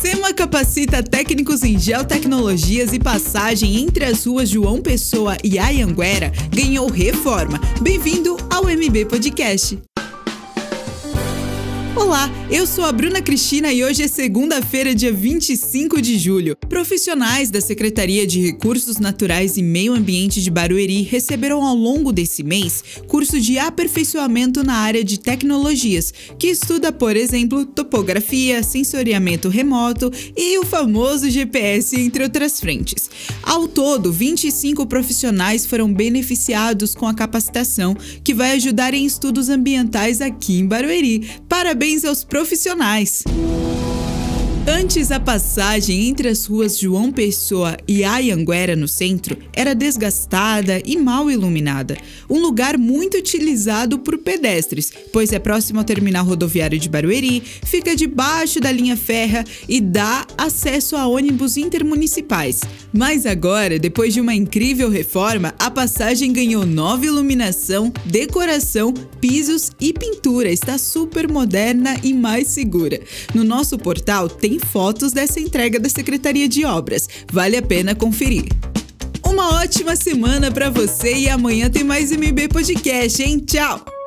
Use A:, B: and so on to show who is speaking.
A: SEMA capacita técnicos em geotecnologias e passagem entre as ruas João Pessoa e Ayanguera ganhou reforma. Bem-vindo ao MB Podcast. Olá, eu sou a Bruna Cristina e hoje é segunda-feira, dia 25 de julho. Profissionais da Secretaria de Recursos Naturais e Meio Ambiente de Barueri receberam ao longo desse mês curso de aperfeiçoamento na área de tecnologias, que estuda, por exemplo, topografia, sensoriamento remoto e o famoso GPS, entre outras frentes. Ao todo, 25 profissionais foram beneficiados com a capacitação, que vai ajudar em estudos ambientais aqui em Barueri. Parabéns parabéns aos profissionais! Antes, a passagem entre as ruas João Pessoa e Ayanguera, no centro, era desgastada e mal iluminada. Um lugar muito utilizado por pedestres, pois é próximo ao terminal rodoviário de Barueri, fica debaixo da linha férrea e dá acesso a ônibus intermunicipais. Mas agora, depois de uma incrível reforma, a passagem ganhou nova iluminação, decoração, pisos e pintura. Está super moderna e mais segura. No nosso portal tem fotos dessa entrega da Secretaria de Obras. Vale a pena conferir. Uma ótima semana para você e amanhã tem mais MB Podcast, hein? Tchau!